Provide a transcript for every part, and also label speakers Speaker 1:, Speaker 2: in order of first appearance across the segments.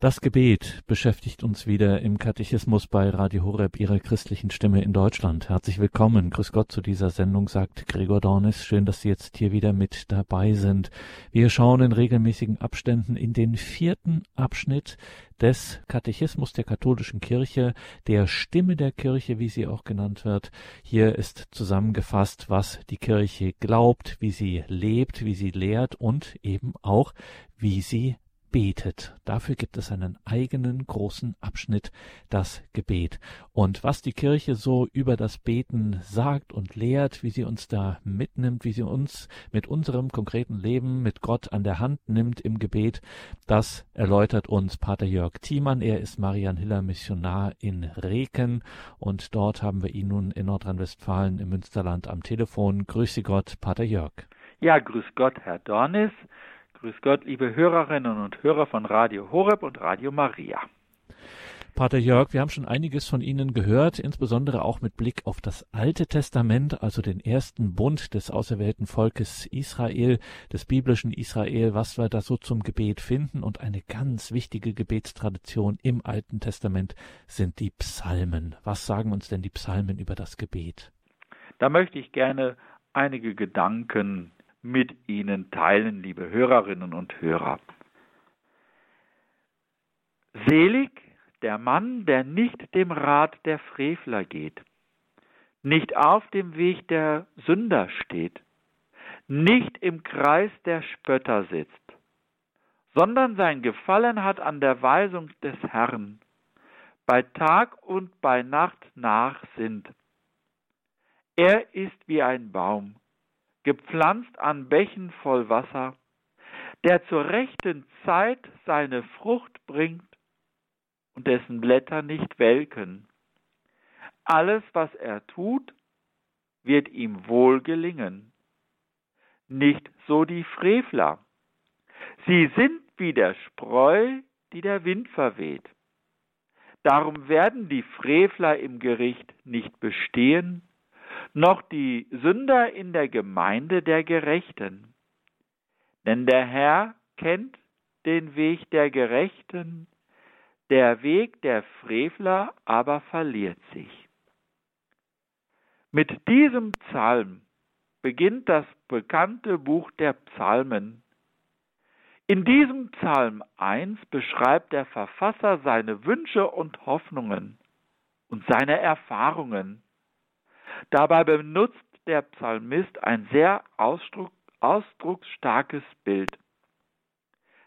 Speaker 1: Das Gebet beschäftigt uns wieder im Katechismus bei Radio Horeb, Ihrer christlichen Stimme in Deutschland. Herzlich willkommen. Grüß Gott zu dieser Sendung, sagt Gregor Dornis. Schön, dass Sie jetzt hier wieder mit dabei sind. Wir schauen in regelmäßigen Abständen in den vierten Abschnitt des Katechismus der katholischen Kirche, der Stimme der Kirche, wie sie auch genannt wird. Hier ist zusammengefasst, was die Kirche glaubt, wie sie lebt, wie sie lehrt und eben auch, wie sie betet. Dafür gibt es einen eigenen großen Abschnitt, das Gebet. Und was die Kirche so über das Beten sagt und lehrt, wie sie uns da mitnimmt, wie sie uns mit unserem konkreten Leben mit Gott an der Hand nimmt im Gebet, das erläutert uns Pater Jörg Thiemann. Er ist Marian Hiller Missionar in Reken und dort haben wir ihn nun in Nordrhein-Westfalen im Münsterland am Telefon. Grüße Gott, Pater Jörg.
Speaker 2: Ja, grüß Gott, Herr Dornis. Grüß Gott, liebe Hörerinnen und Hörer von Radio Horeb und Radio Maria.
Speaker 1: Pater Jörg, wir haben schon einiges von Ihnen gehört, insbesondere auch mit Blick auf das Alte Testament, also den ersten Bund des auserwählten Volkes Israel, des biblischen Israel, was wir da so zum Gebet finden. Und eine ganz wichtige Gebetstradition im Alten Testament sind die Psalmen. Was sagen uns denn die Psalmen über das Gebet?
Speaker 2: Da möchte ich gerne einige Gedanken mit Ihnen teilen, liebe Hörerinnen und Hörer. Selig der Mann, der nicht dem Rat der Frevler geht, nicht auf dem Weg der Sünder steht, nicht im Kreis der Spötter sitzt, sondern sein Gefallen hat an der Weisung des Herrn, bei Tag und bei Nacht nachsinnt. Er ist wie ein Baum, gepflanzt an Bächen voll Wasser, der zur rechten Zeit seine Frucht bringt und dessen Blätter nicht welken. Alles, was er tut, wird ihm wohl gelingen. Nicht so die Frevler. Sie sind wie der Spreu, die der Wind verweht. Darum werden die Frevler im Gericht nicht bestehen, noch die Sünder in der Gemeinde der Gerechten. Denn der Herr kennt den Weg der Gerechten, der Weg der Frevler aber verliert sich. Mit diesem Psalm beginnt das bekannte Buch der Psalmen. In diesem Psalm 1 beschreibt der Verfasser seine Wünsche und Hoffnungen und seine Erfahrungen. Dabei benutzt der Psalmist ein sehr ausdruck, ausdrucksstarkes Bild.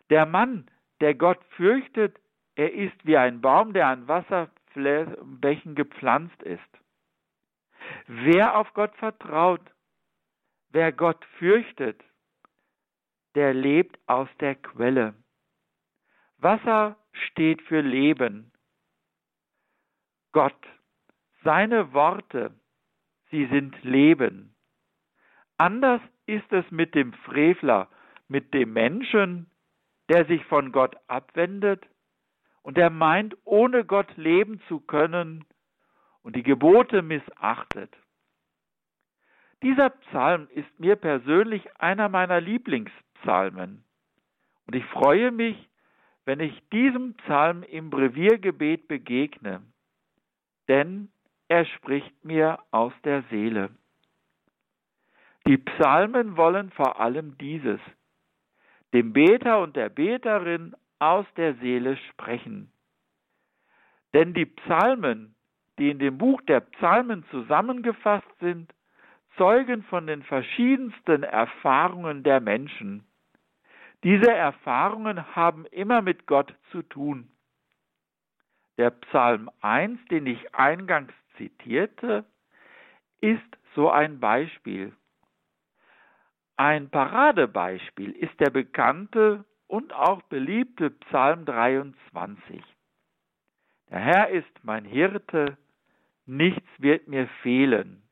Speaker 2: Der Mann, der Gott fürchtet, er ist wie ein Baum, der an Wasserbächen gepflanzt ist. Wer auf Gott vertraut, wer Gott fürchtet, der lebt aus der Quelle. Wasser steht für Leben. Gott, seine Worte, sie sind Leben. Anders ist es mit dem Frevler, mit dem Menschen, der sich von Gott abwendet und der meint, ohne Gott leben zu können und die Gebote missachtet. Dieser Psalm ist mir persönlich einer meiner Lieblingspsalmen und ich freue mich, wenn ich diesem Psalm im Breviergebet begegne, denn er spricht mir aus der Seele. Die Psalmen wollen vor allem dieses, dem Beter und der Beterin aus der Seele sprechen. Denn die Psalmen, die in dem Buch der Psalmen zusammengefasst sind, zeugen von den verschiedensten Erfahrungen der Menschen. Diese Erfahrungen haben immer mit Gott zu tun. Der Psalm 1, den ich eingangs zitierte, ist so ein Beispiel. Ein Paradebeispiel ist der bekannte und auch beliebte Psalm 23. Der Herr ist mein Hirte, nichts wird mir fehlen.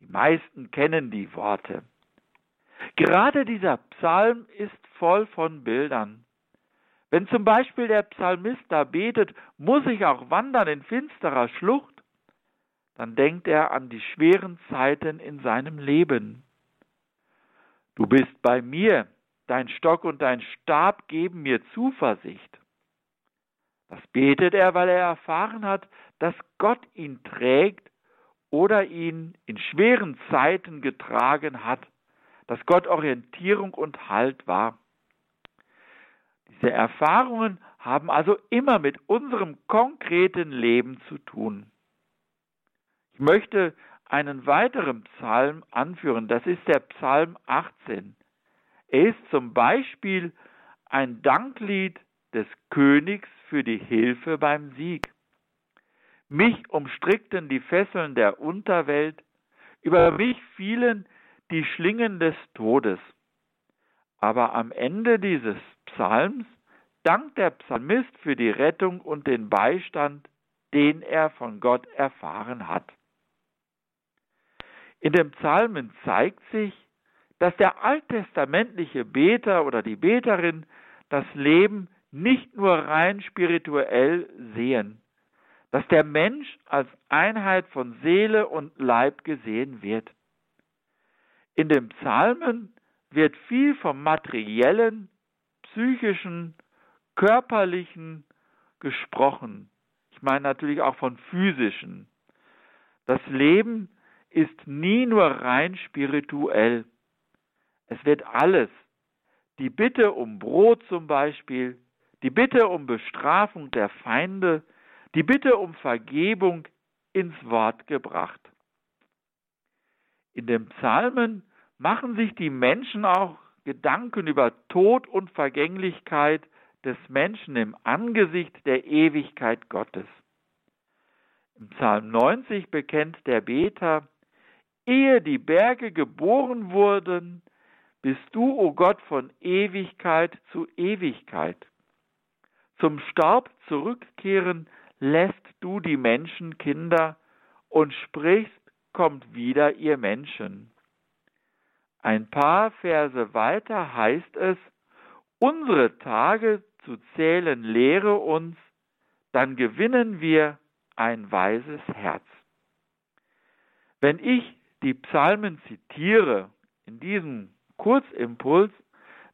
Speaker 2: Die meisten kennen die Worte. Gerade dieser Psalm ist voll von Bildern. Wenn zum Beispiel der Psalmist da betet, muss ich auch wandern in finsterer Schlucht, dann denkt er an die schweren Zeiten in seinem Leben. Du bist bei mir, dein Stock und dein Stab geben mir Zuversicht. Das betet er, weil er erfahren hat, dass Gott ihn trägt oder ihn in schweren Zeiten getragen hat, dass Gott Orientierung und Halt war. Diese Erfahrungen haben also immer mit unserem konkreten Leben zu tun. Ich möchte einen weiteren Psalm anführen, das ist der Psalm 18. Er ist zum Beispiel ein Danklied des Königs für die Hilfe beim Sieg. Mich umstrickten die Fesseln der Unterwelt, über mich fielen die Schlingen des Todes. Aber am Ende dieses Psalms dankt der Psalmist für die Rettung und den Beistand, den er von Gott erfahren hat. In den Psalmen zeigt sich, dass der alttestamentliche Beter oder die Beterin das Leben nicht nur rein spirituell sehen, dass der Mensch als Einheit von Seele und Leib gesehen wird. In den Psalmen wird viel vom materiellen, psychischen, körperlichen gesprochen. Ich meine natürlich auch von physischen. Das Leben ist nie nur rein spirituell. Es wird alles, die Bitte um Brot zum Beispiel, die Bitte um Bestrafung der Feinde, die Bitte um Vergebung ins Wort gebracht. In den Psalmen machen sich die Menschen auch Gedanken über Tod und Vergänglichkeit des Menschen im Angesicht der Ewigkeit Gottes. Im Psalm 90 bekennt der Beter, ehe die Berge geboren wurden, bist du, o oh Gott, von Ewigkeit zu Ewigkeit. Zum Staub zurückkehren lässt du die Menschenkinder und sprichst, kommt wieder ihr Menschen. Ein paar Verse weiter heißt es, unsere Tage zu zählen lehre uns, dann gewinnen wir ein weises Herz. Wenn ich die Psalmen zitiere in diesem Kurzimpuls,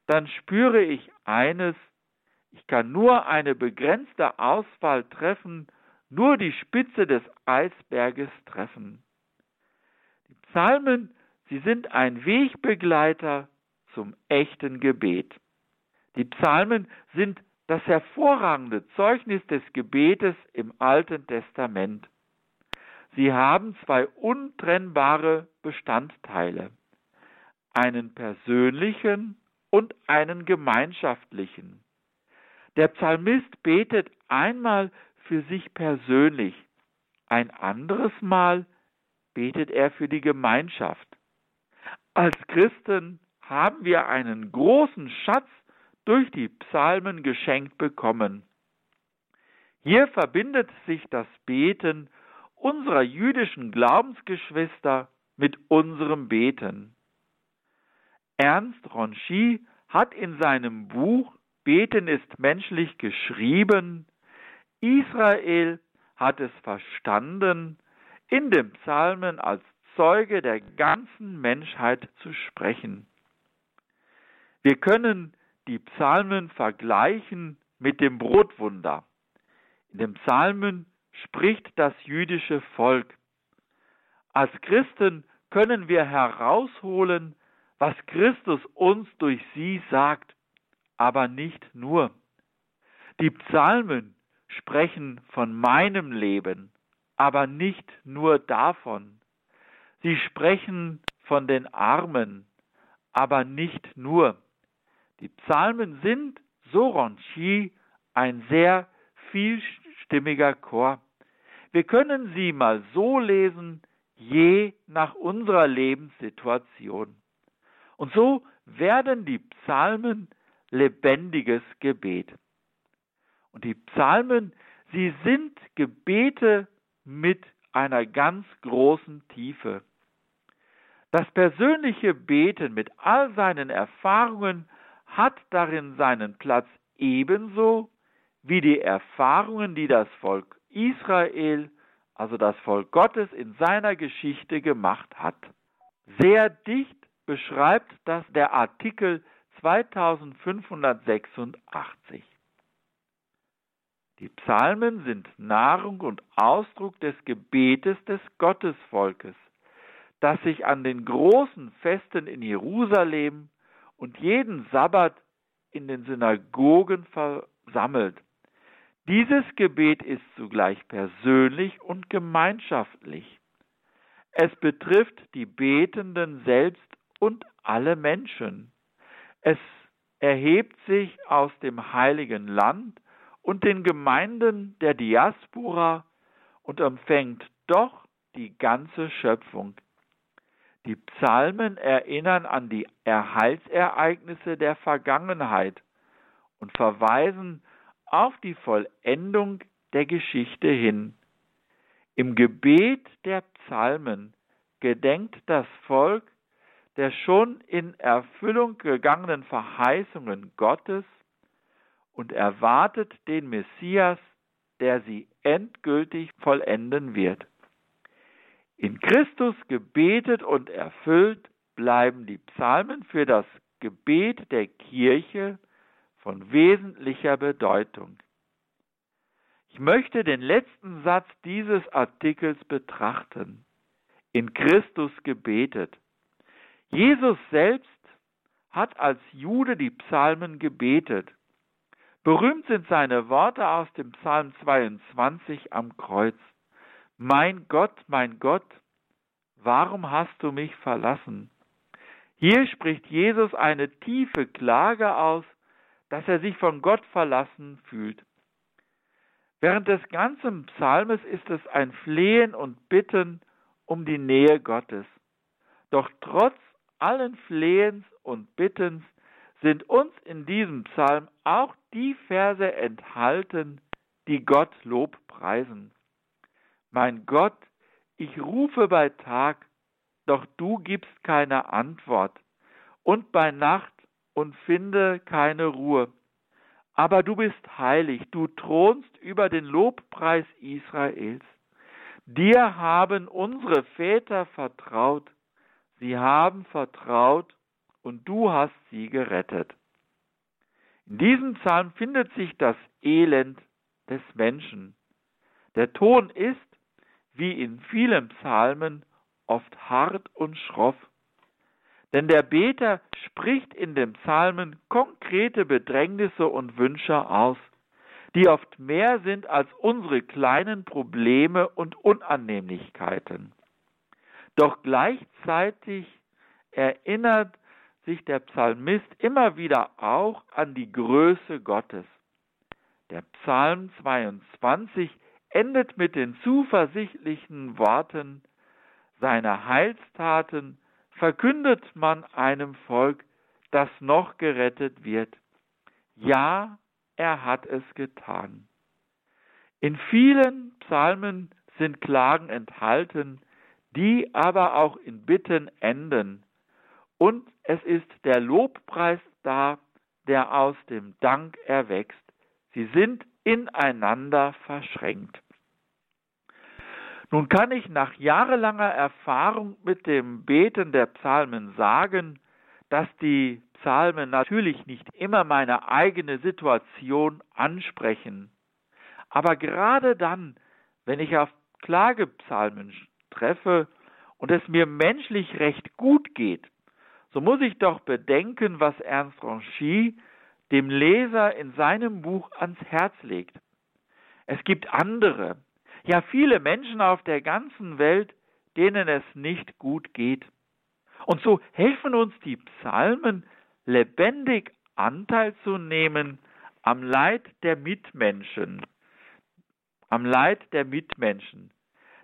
Speaker 2: dann spüre ich eines, ich kann nur eine begrenzte Auswahl treffen, nur die Spitze des Eisberges treffen. Die Psalmen, sie sind ein Wegbegleiter zum echten Gebet. Die Psalmen sind das hervorragende Zeugnis des Gebetes im Alten Testament. Sie haben zwei untrennbare Bestandteile, einen persönlichen und einen gemeinschaftlichen. Der Psalmist betet einmal für sich persönlich, ein anderes Mal betet er für die Gemeinschaft. Als Christen haben wir einen großen Schatz durch die Psalmen geschenkt bekommen. Hier verbindet sich das Beten unserer jüdischen Glaubensgeschwister mit unserem Beten. Ernst Ronchi hat in seinem Buch Beten ist menschlich geschrieben. Israel hat es verstanden, in den Psalmen als Zeuge der ganzen Menschheit zu sprechen. Wir können die Psalmen vergleichen mit dem Brotwunder. In den Psalmen spricht das jüdische Volk. Als Christen können wir herausholen, was Christus uns durch sie sagt aber nicht nur. Die Psalmen sprechen von meinem Leben, aber nicht nur davon. Sie sprechen von den Armen, aber nicht nur. Die Psalmen sind, so Ronchi, ein sehr vielstimmiger Chor. Wir können sie mal so lesen, je nach unserer Lebenssituation. Und so werden die Psalmen lebendiges Gebet. Und die Psalmen, sie sind Gebete mit einer ganz großen Tiefe. Das persönliche Beten mit all seinen Erfahrungen hat darin seinen Platz ebenso wie die Erfahrungen, die das Volk Israel, also das Volk Gottes in seiner Geschichte gemacht hat. Sehr dicht beschreibt das der Artikel 2586. Die Psalmen sind Nahrung und Ausdruck des Gebetes des Gottesvolkes, das sich an den großen Festen in Jerusalem und jeden Sabbat in den Synagogen versammelt. Dieses Gebet ist zugleich persönlich und gemeinschaftlich. Es betrifft die Betenden selbst und alle Menschen. Es erhebt sich aus dem heiligen Land und den Gemeinden der Diaspora und empfängt doch die ganze Schöpfung. Die Psalmen erinnern an die Erhaltsereignisse der Vergangenheit und verweisen auf die Vollendung der Geschichte hin. Im Gebet der Psalmen gedenkt das Volk der schon in Erfüllung gegangenen Verheißungen Gottes und erwartet den Messias, der sie endgültig vollenden wird. In Christus gebetet und erfüllt bleiben die Psalmen für das Gebet der Kirche von wesentlicher Bedeutung. Ich möchte den letzten Satz dieses Artikels betrachten. In Christus gebetet. Jesus selbst hat als Jude die Psalmen gebetet. Berühmt sind seine Worte aus dem Psalm 22 am Kreuz. Mein Gott, mein Gott, warum hast du mich verlassen? Hier spricht Jesus eine tiefe Klage aus, dass er sich von Gott verlassen fühlt. Während des ganzen Psalmes ist es ein Flehen und Bitten um die Nähe Gottes. Doch trotz allen Flehens und Bittens sind uns in diesem Psalm auch die Verse enthalten, die Gott Lob preisen. Mein Gott, ich rufe bei Tag, doch du gibst keine Antwort, und bei Nacht und finde keine Ruhe. Aber du bist heilig, du thronst über den Lobpreis Israels. Dir haben unsere Väter vertraut, Sie haben vertraut und du hast sie gerettet. In diesem Psalm findet sich das Elend des Menschen. Der Ton ist, wie in vielen Psalmen, oft hart und schroff. Denn der Beter spricht in den Psalmen konkrete Bedrängnisse und Wünsche aus, die oft mehr sind als unsere kleinen Probleme und Unannehmlichkeiten. Doch gleichzeitig erinnert sich der Psalmist immer wieder auch an die Größe Gottes. Der Psalm 22 endet mit den zuversichtlichen Worten, seine Heilstaten verkündet man einem Volk, das noch gerettet wird. Ja, er hat es getan. In vielen Psalmen sind Klagen enthalten, die aber auch in Bitten enden. Und es ist der Lobpreis da, der aus dem Dank erwächst. Sie sind ineinander verschränkt. Nun kann ich nach jahrelanger Erfahrung mit dem Beten der Psalmen sagen, dass die Psalmen natürlich nicht immer meine eigene Situation ansprechen. Aber gerade dann, wenn ich auf Klagepsalmen treffe und es mir menschlich recht gut geht, so muss ich doch bedenken, was Ernst Ranchy dem Leser in seinem Buch ans Herz legt. Es gibt andere, ja viele Menschen auf der ganzen Welt, denen es nicht gut geht. Und so helfen uns die Psalmen, lebendig Anteil zu nehmen am Leid der Mitmenschen. Am Leid der Mitmenschen.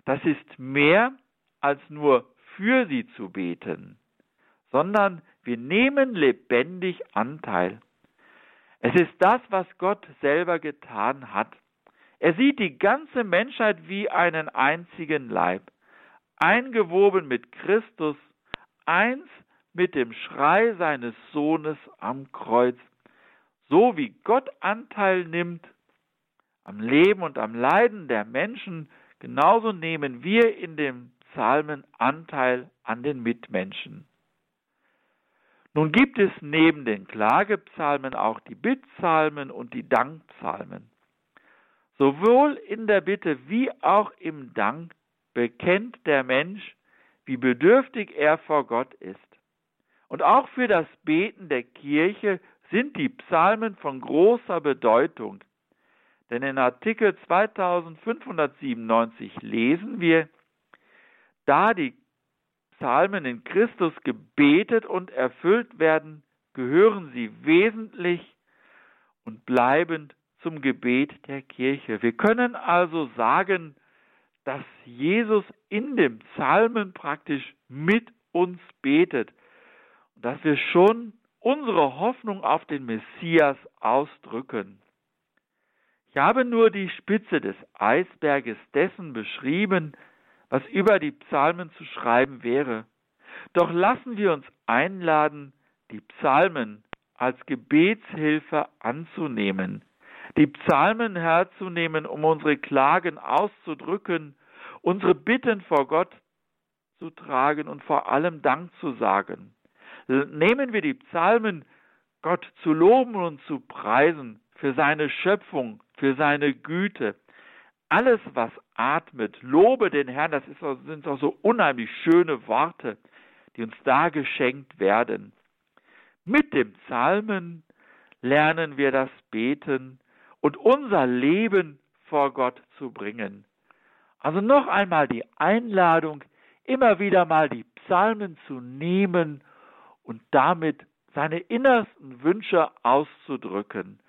Speaker 2: Das ist mehr als nur für sie zu beten, sondern wir nehmen lebendig Anteil. Es ist das, was Gott selber getan hat. Er sieht die ganze Menschheit wie einen einzigen Leib, eingewoben mit Christus, eins mit dem Schrei seines Sohnes am Kreuz. So wie Gott Anteil nimmt am Leben und am Leiden der Menschen, genauso nehmen wir in dem Psalmen Anteil an den Mitmenschen. Nun gibt es neben den Klagepsalmen auch die Bittpsalmen und die Dankpsalmen. Sowohl in der Bitte wie auch im Dank bekennt der Mensch, wie bedürftig er vor Gott ist. Und auch für das Beten der Kirche sind die Psalmen von großer Bedeutung. Denn in Artikel 2597 lesen wir, da die Psalmen in Christus gebetet und erfüllt werden, gehören sie wesentlich und bleibend zum Gebet der Kirche. Wir können also sagen, dass Jesus in dem Psalmen praktisch mit uns betet und dass wir schon unsere Hoffnung auf den Messias ausdrücken. Ich habe nur die Spitze des Eisberges dessen beschrieben, was über die Psalmen zu schreiben wäre. Doch lassen wir uns einladen, die Psalmen als Gebetshilfe anzunehmen, die Psalmen herzunehmen, um unsere Klagen auszudrücken, unsere Bitten vor Gott zu tragen und vor allem Dank zu sagen. Nehmen wir die Psalmen, Gott zu loben und zu preisen für seine Schöpfung, für seine Güte. Alles, was atmet, lobe den Herrn, das ist, sind auch so unheimlich schöne Worte, die uns da geschenkt werden. Mit dem Psalmen lernen wir das Beten und unser Leben vor Gott zu bringen. Also noch einmal die Einladung, immer wieder mal die Psalmen zu nehmen und damit seine innersten Wünsche auszudrücken.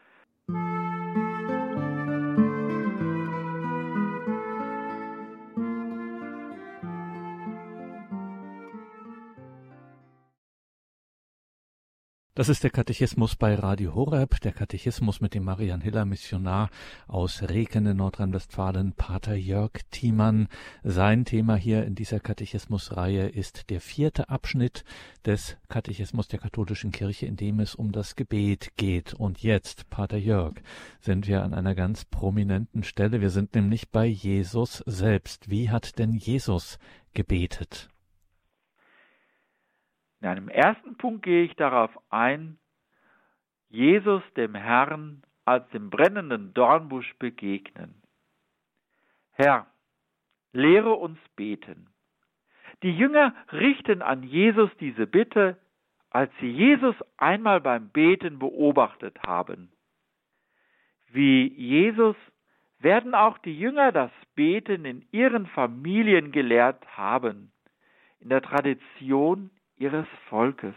Speaker 1: Das ist der Katechismus bei Radio Horeb, der Katechismus mit dem Marian Hiller Missionar aus Reken in Nordrhein-Westfalen, Pater Jörg Thiemann. Sein Thema hier in dieser Katechismusreihe ist der vierte Abschnitt des Katechismus der katholischen Kirche, in dem es um das Gebet geht. Und jetzt, Pater Jörg, sind wir an einer ganz prominenten Stelle. Wir sind nämlich bei Jesus selbst. Wie hat denn Jesus gebetet?
Speaker 2: In einem ersten Punkt gehe ich darauf ein, Jesus dem Herrn als dem brennenden Dornbusch begegnen. Herr, lehre uns beten. Die Jünger richten an Jesus diese Bitte, als sie Jesus einmal beim Beten beobachtet haben. Wie Jesus werden auch die Jünger das Beten in ihren Familien gelehrt haben, in der Tradition ihres Volkes.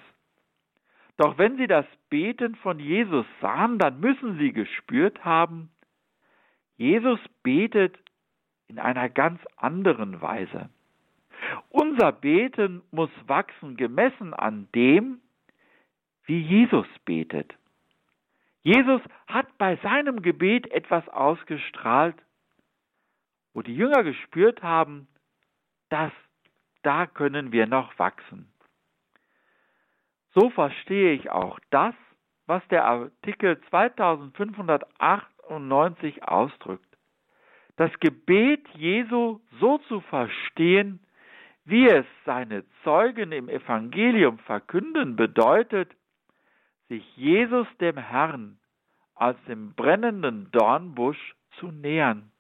Speaker 2: Doch wenn sie das Beten von Jesus sahen, dann müssen sie gespürt haben, Jesus betet in einer ganz anderen Weise. Unser Beten muss wachsen gemessen an dem, wie Jesus betet. Jesus hat bei seinem Gebet etwas ausgestrahlt, wo die Jünger gespürt haben, dass da können wir noch wachsen. So verstehe ich auch das, was der Artikel 2598 ausdrückt. Das Gebet Jesu so zu verstehen, wie es seine Zeugen im Evangelium verkünden, bedeutet, sich Jesus dem Herrn als dem brennenden Dornbusch zu nähern.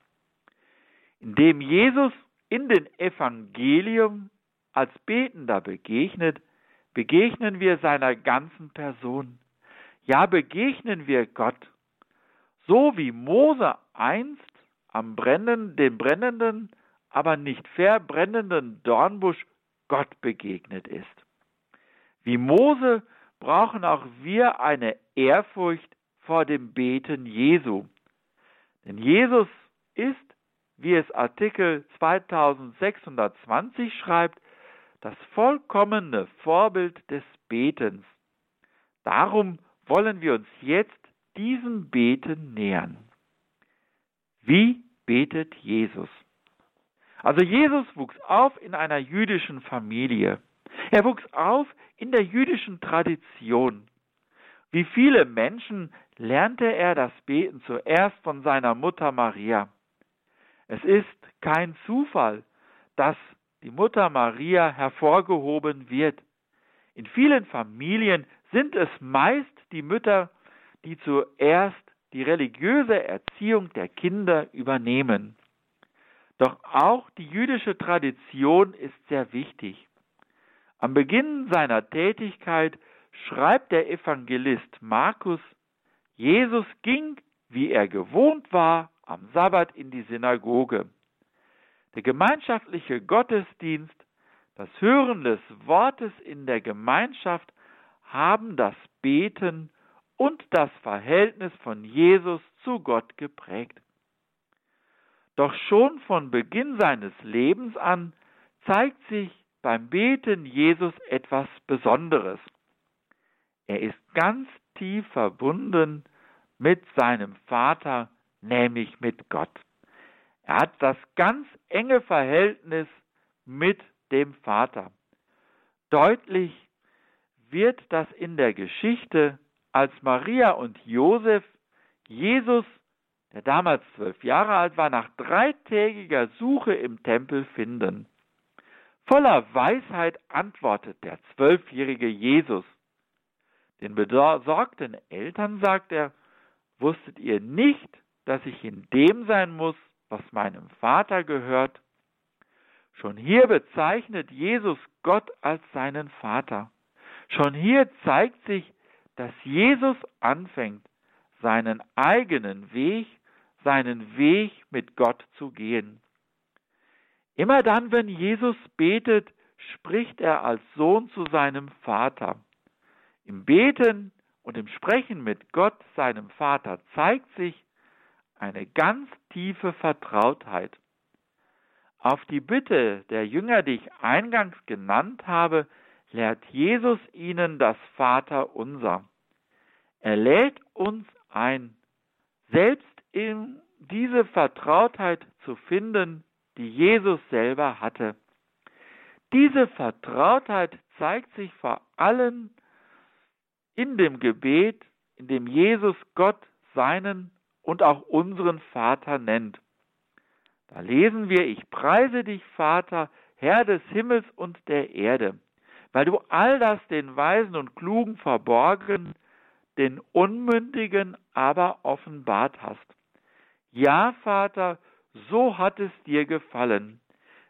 Speaker 2: Indem Jesus in den Evangelium als Betender begegnet, begegnen wir seiner ganzen Person. Ja, begegnen wir Gott. So wie Mose einst am brennenden, dem brennenden, aber nicht verbrennenden Dornbusch Gott begegnet ist. Wie Mose brauchen auch wir eine Ehrfurcht vor dem Beten Jesu. Denn Jesus ist, wie es Artikel 2620 schreibt, das vollkommene Vorbild des Betens. Darum wollen wir uns jetzt diesem Beten nähern. Wie betet Jesus? Also Jesus wuchs auf in einer jüdischen Familie. Er wuchs auf in der jüdischen Tradition. Wie viele Menschen lernte er das Beten zuerst von seiner Mutter Maria. Es ist kein Zufall, dass die Mutter Maria hervorgehoben wird. In vielen Familien sind es meist die Mütter, die zuerst die religiöse Erziehung der Kinder übernehmen. Doch auch die jüdische Tradition ist sehr wichtig. Am Beginn seiner Tätigkeit schreibt der Evangelist Markus, Jesus ging, wie er gewohnt war, am Sabbat in die Synagoge. Der gemeinschaftliche Gottesdienst, das Hören des Wortes in der Gemeinschaft haben das Beten und das Verhältnis von Jesus zu Gott geprägt. Doch schon von Beginn seines Lebens an zeigt sich beim Beten Jesus etwas Besonderes. Er ist ganz tief verbunden mit seinem Vater, nämlich mit Gott. Er hat das ganz enge Verhältnis mit dem Vater. Deutlich wird das in der Geschichte, als Maria und Josef Jesus, der damals zwölf Jahre alt war, nach dreitägiger Suche im Tempel finden. Voller Weisheit antwortet der zwölfjährige Jesus. Den besorgten Eltern sagt er, wusstet ihr nicht, dass ich in dem sein muss, was meinem Vater gehört? Schon hier bezeichnet Jesus Gott als seinen Vater. Schon hier zeigt sich, dass Jesus anfängt, seinen eigenen Weg, seinen Weg mit Gott zu gehen. Immer dann, wenn Jesus betet, spricht er als Sohn zu seinem Vater. Im Beten und im Sprechen mit Gott, seinem Vater, zeigt sich eine ganz tiefe Vertrautheit. Auf die Bitte der Jünger, die ich eingangs genannt habe, lehrt Jesus ihnen das Vaterunser. Er lädt uns ein, selbst in diese Vertrautheit zu finden, die Jesus selber hatte. Diese Vertrautheit zeigt sich vor allem in dem Gebet, in dem Jesus Gott seinen und auch unseren Vater nennt. Da lesen wir, ich preise dich, Vater, Herr des Himmels und der Erde, weil du all das den Weisen und Klugen verborgen, den Unmündigen aber offenbart hast. Ja, Vater, so hat es dir gefallen.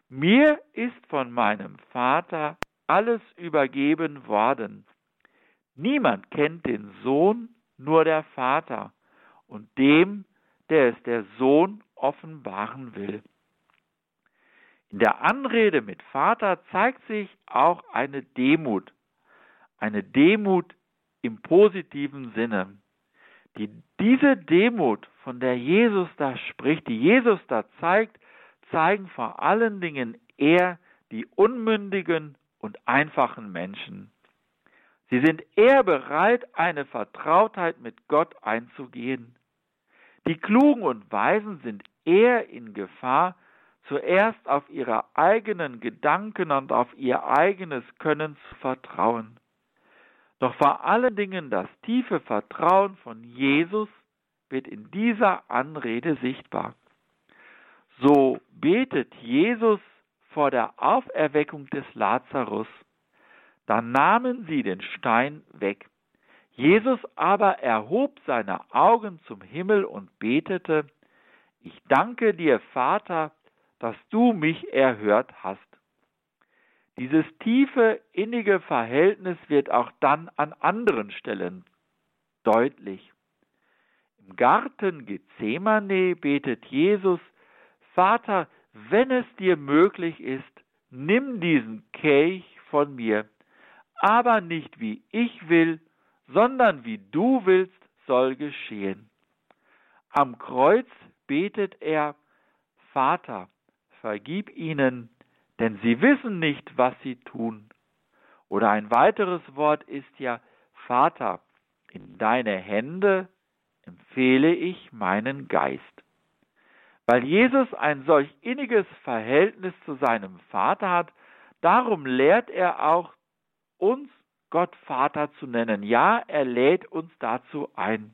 Speaker 2: Mir ist von meinem Vater alles übergeben worden. Niemand kennt den Sohn, nur der Vater und dem, der es der Sohn offenbaren will. In der Anrede mit Vater zeigt sich auch eine Demut, eine Demut im positiven Sinne. Die, diese Demut, von der Jesus da spricht, die Jesus da zeigt, zeigen vor allen Dingen eher die unmündigen und einfachen Menschen. Sie sind eher bereit, eine Vertrautheit mit Gott einzugehen. Die Klugen und Weisen sind eher in Gefahr, zuerst auf ihre eigenen Gedanken und auf ihr eigenes Können zu vertrauen. Doch vor allen Dingen das tiefe Vertrauen von Jesus wird in dieser Anrede sichtbar. So betet Jesus vor der Auferweckung des Lazarus. Da nahmen sie den Stein weg. Jesus aber erhob seine Augen zum Himmel und betete, Ich danke dir, Vater, dass du mich erhört hast. Dieses tiefe, innige Verhältnis wird auch dann an anderen Stellen deutlich. Im Garten Gethsemane betet Jesus, Vater, wenn es dir möglich ist, nimm diesen Kelch von mir, aber nicht wie ich will, sondern wie du willst, soll geschehen. Am Kreuz betet er, Vater, vergib ihnen, denn sie wissen nicht, was sie tun. Oder ein weiteres Wort ist ja, Vater, in deine Hände empfehle ich meinen Geist. Weil Jesus ein solch inniges Verhältnis zu seinem Vater hat, darum lehrt er auch uns Gott Vater zu nennen. Ja, er lädt uns dazu ein.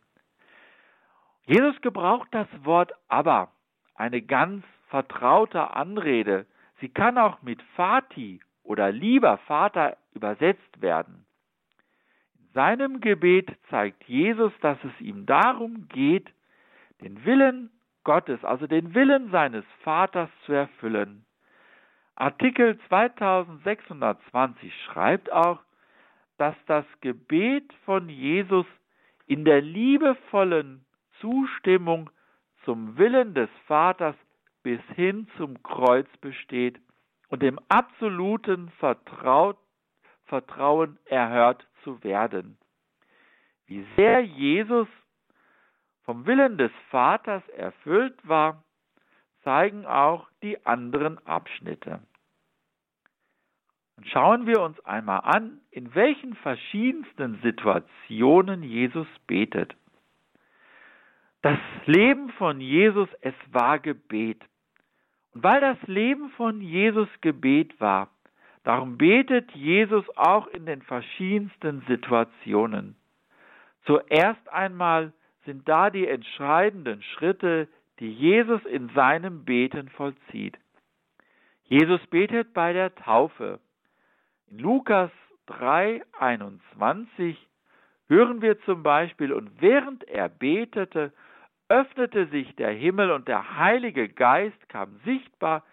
Speaker 2: Jesus gebraucht das Wort aber, eine ganz vertraute Anrede. Sie kann auch mit Vati oder lieber Vater übersetzt werden. In seinem Gebet zeigt Jesus, dass es ihm darum geht, den Willen Gottes, also den Willen seines Vaters zu erfüllen. Artikel 2620 schreibt auch, dass das Gebet von Jesus in der liebevollen Zustimmung zum Willen des Vaters bis hin zum Kreuz besteht und dem absoluten Vertraut, Vertrauen erhört zu werden. Wie sehr Jesus vom Willen des Vaters erfüllt war, zeigen auch die anderen Abschnitte. Und schauen wir uns einmal an, in welchen verschiedensten Situationen Jesus betet. Das Leben von Jesus, es war Gebet. Und weil das Leben von Jesus Gebet war, darum betet Jesus auch in den verschiedensten Situationen. Zuerst einmal sind da die entscheidenden Schritte, die Jesus in seinem Beten vollzieht. Jesus betet bei der Taufe. In Lukas 3, 21 hören wir zum Beispiel, und während er betete, öffnete sich der Himmel und der Heilige Geist kam sichtbar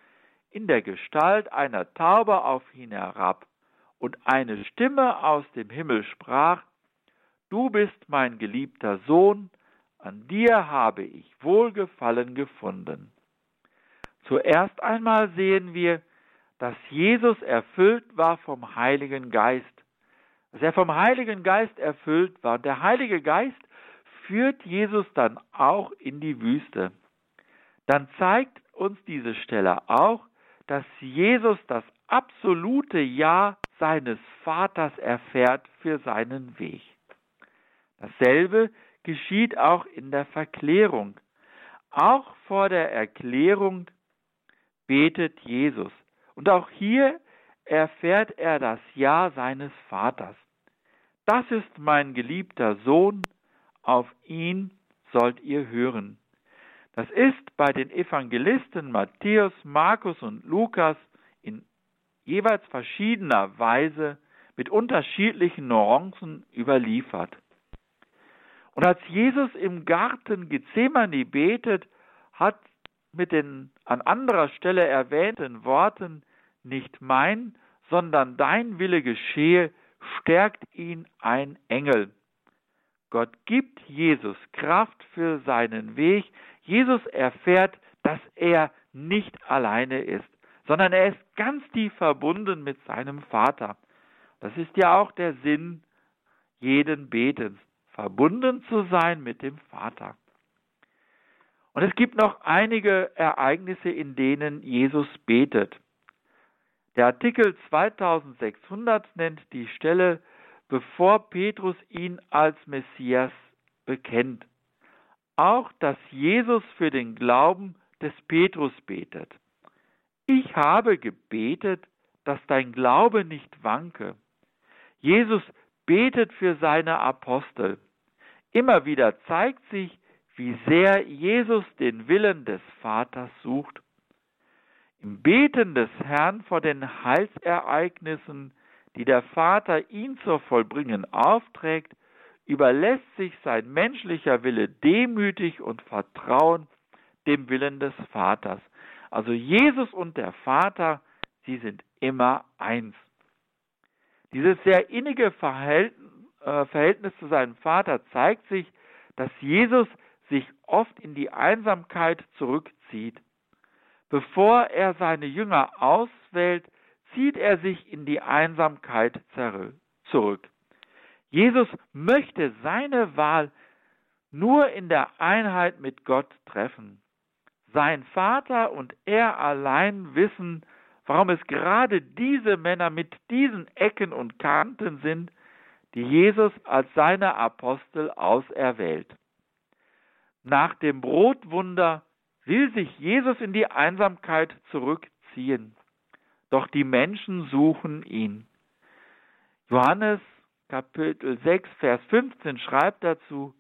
Speaker 2: in der Gestalt einer Taube auf ihn herab, und eine Stimme aus dem Himmel sprach, Du bist mein geliebter Sohn, an dir habe ich Wohlgefallen gefunden. Zuerst einmal sehen wir, dass Jesus erfüllt war vom Heiligen Geist, dass er vom Heiligen Geist erfüllt war. Und der Heilige Geist führt Jesus dann auch in die Wüste. Dann zeigt uns diese Stelle auch, dass Jesus das absolute Ja seines Vaters erfährt für seinen Weg. Dasselbe geschieht auch in der Verklärung. Auch vor der Erklärung betet Jesus. Und auch hier erfährt er das Ja seines Vaters. Das ist mein geliebter Sohn, auf ihn sollt ihr hören. Das ist bei den Evangelisten Matthäus, Markus und Lukas in jeweils verschiedener Weise mit unterschiedlichen Nuancen überliefert. Und als Jesus im Garten Gethsemane betet, hat mit den an anderer Stelle erwähnten Worten nicht mein, sondern dein Wille geschehe, stärkt ihn ein Engel. Gott gibt Jesus Kraft für seinen Weg. Jesus erfährt, dass er nicht alleine ist, sondern er ist ganz tief verbunden mit seinem Vater. Das ist ja auch der Sinn jeden Betens, verbunden zu sein mit dem Vater. Und es gibt noch einige Ereignisse, in denen Jesus betet. Der Artikel 2600 nennt die Stelle bevor Petrus ihn als Messias bekennt. Auch dass Jesus für den Glauben des Petrus betet. Ich habe gebetet, dass dein Glaube nicht wanke. Jesus betet für seine Apostel. Immer wieder zeigt sich, wie sehr Jesus den Willen des Vaters sucht. Im Beten des Herrn vor den Heilsereignissen die der Vater ihn zur Vollbringen aufträgt, überlässt sich sein menschlicher Wille demütig und vertrauen dem Willen des Vaters. Also Jesus und der Vater, sie sind immer eins. Dieses sehr innige äh, Verhältnis zu seinem Vater zeigt sich, dass Jesus sich oft in die Einsamkeit zurückzieht. Bevor er seine Jünger auswählt, zieht er sich in die Einsamkeit zurück. Jesus möchte seine Wahl nur in der Einheit mit Gott treffen. Sein Vater und er allein wissen, warum es gerade diese Männer mit diesen Ecken und Kanten sind, die Jesus als seine Apostel auserwählt. Nach dem Brotwunder will sich Jesus in die Einsamkeit zurückziehen doch die Menschen suchen ihn. Johannes Kapitel 6, Vers 15 schreibt dazu,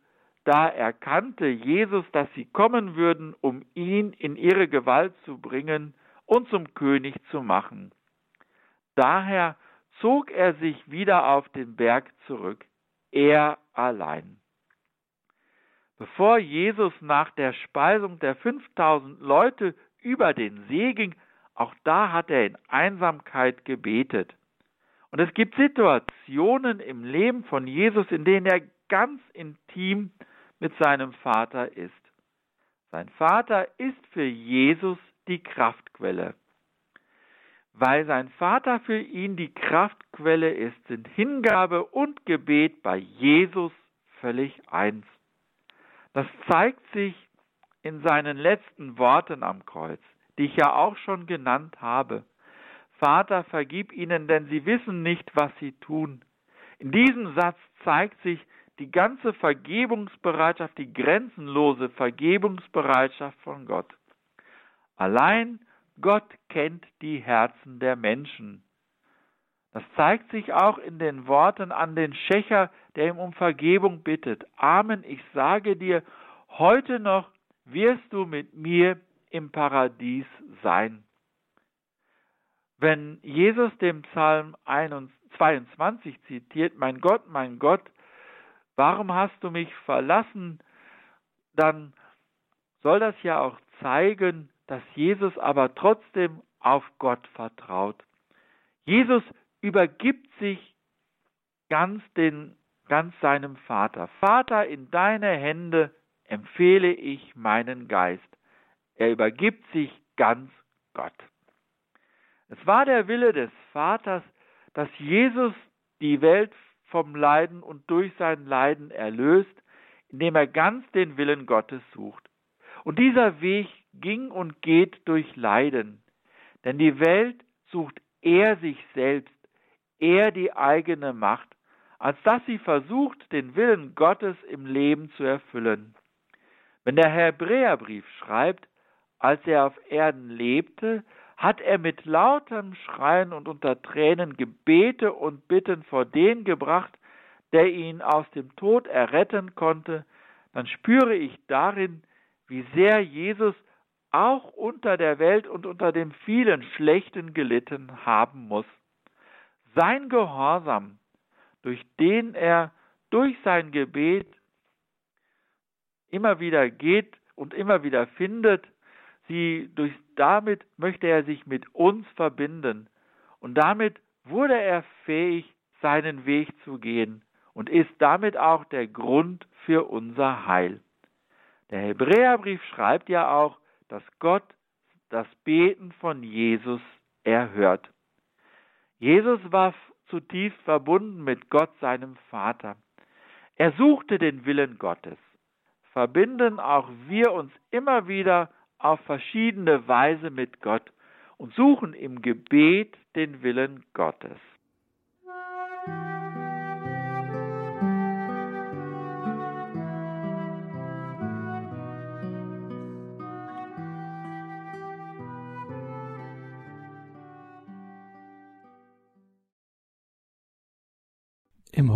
Speaker 2: da erkannte Jesus, dass sie kommen würden, um ihn in ihre Gewalt zu bringen und zum König zu machen. Daher zog er sich wieder auf den Berg zurück, er allein. Bevor Jesus nach der Speisung der 5000 Leute über den See ging, auch da hat er in Einsamkeit gebetet. Und es gibt Situationen im Leben von Jesus, in denen er ganz intim mit seinem Vater ist. Sein Vater ist für Jesus die Kraftquelle. Weil sein Vater für ihn die Kraftquelle ist, sind Hingabe und Gebet bei Jesus völlig eins. Das zeigt sich in seinen letzten Worten am Kreuz, die ich ja auch schon genannt habe. Vater, vergib ihnen, denn sie wissen nicht, was sie tun. In diesem Satz zeigt sich die ganze Vergebungsbereitschaft, die grenzenlose Vergebungsbereitschaft von Gott. Allein Gott kennt die Herzen der Menschen. Das zeigt sich auch in den Worten an den Schächer, der ihm um Vergebung bittet. Amen, ich sage dir, heute noch wirst du mit mir im Paradies sein. Wenn Jesus den Psalm 22 zitiert, mein Gott, mein Gott, warum hast du mich verlassen, dann soll das ja auch zeigen, dass Jesus aber trotzdem auf Gott vertraut. Jesus übergibt sich ganz den ganz seinem Vater. Vater, in deine Hände empfehle ich meinen Geist. Er übergibt sich ganz Gott. Es war der Wille des Vaters, dass Jesus die Welt vom Leiden und durch sein Leiden erlöst, indem er ganz den Willen Gottes sucht. Und dieser Weg ging und geht durch Leiden. Denn die Welt sucht er sich selbst, er die eigene Macht, als dass sie versucht, den Willen Gottes im Leben zu erfüllen. Wenn der Hebräerbrief schreibt, als er auf Erden lebte, hat er mit lautem Schreien und unter Tränen Gebete und Bitten vor den gebracht, der ihn aus dem Tod erretten konnte, dann spüre ich darin, wie sehr Jesus auch unter der Welt und unter dem vielen Schlechten gelitten haben muss. Sein Gehorsam, durch den er durch sein Gebet immer wieder geht und immer wieder findet, sie durch damit möchte er sich mit uns verbinden und damit wurde er fähig, seinen Weg zu gehen und ist damit auch der Grund für unser Heil. Der Hebräerbrief schreibt ja auch, dass Gott das Beten von Jesus erhört. Jesus war zutiefst verbunden mit Gott, seinem Vater. Er suchte den Willen Gottes. Verbinden auch wir uns immer wieder auf verschiedene Weise mit Gott und suchen im Gebet den Willen Gottes.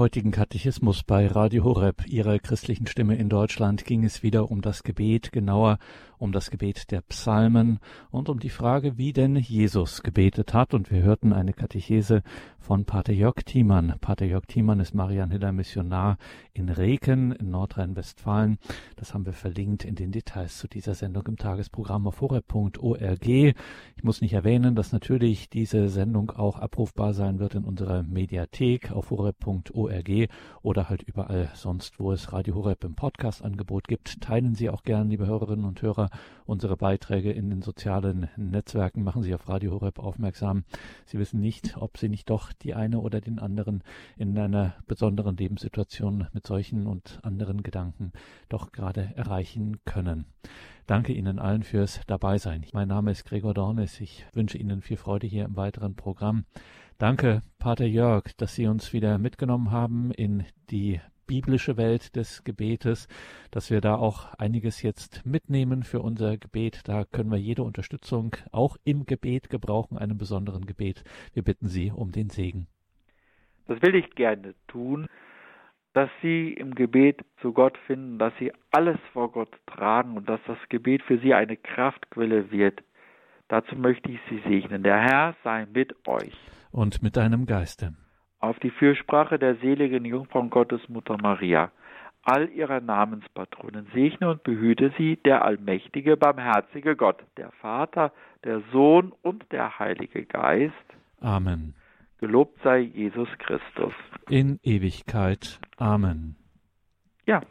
Speaker 1: Heutigen Katechismus bei Radio Horeb, Ihrer christlichen Stimme in Deutschland, ging es wieder um das Gebet, genauer um das Gebet der Psalmen und um die Frage, wie denn Jesus gebetet hat. Und wir hörten eine Katechese von Pater Jörg Thiemann. Pater Jörg Thiemann ist Marianhiller Missionar in Reken in Nordrhein-Westfalen. Das haben wir verlinkt in den Details zu dieser Sendung im Tagesprogramm auf horeb.org. Ich muss nicht erwähnen, dass natürlich diese Sendung auch abrufbar sein wird in unserer Mediathek auf horeb.org oder halt überall sonst, wo es Radio Horeb im Podcast-Angebot gibt. Teilen Sie auch gern, liebe Hörerinnen und Hörer, unsere Beiträge in den sozialen Netzwerken. Machen Sie auf Radio Horeb aufmerksam. Sie wissen nicht, ob Sie nicht doch die eine oder den anderen in einer besonderen Lebenssituation mit solchen und anderen Gedanken doch gerade erreichen können. Danke Ihnen allen fürs Dabeisein. Mein Name ist Gregor Dornis. Ich wünsche Ihnen viel Freude hier im weiteren Programm. Danke, Pater Jörg, dass Sie uns wieder mitgenommen haben in die biblische Welt des Gebetes, dass wir da auch einiges jetzt mitnehmen für unser Gebet. Da können wir jede Unterstützung auch im Gebet gebrauchen, einem besonderen Gebet. Wir bitten Sie um den Segen.
Speaker 2: Das will ich gerne tun, dass Sie im Gebet zu Gott finden, dass Sie alles vor Gott tragen und dass das Gebet für Sie eine Kraftquelle wird. Dazu möchte ich Sie segnen. Der Herr sei mit euch.
Speaker 1: Und mit deinem Geiste
Speaker 2: auf die Fürsprache der seligen Jungfrau Gottes Mutter Maria, all ihrer Namenspatronen. Segne und behüte sie der allmächtige, barmherzige Gott, der Vater, der Sohn und der Heilige Geist.
Speaker 1: Amen.
Speaker 2: Gelobt sei Jesus Christus.
Speaker 1: In Ewigkeit. Amen.
Speaker 2: Ja,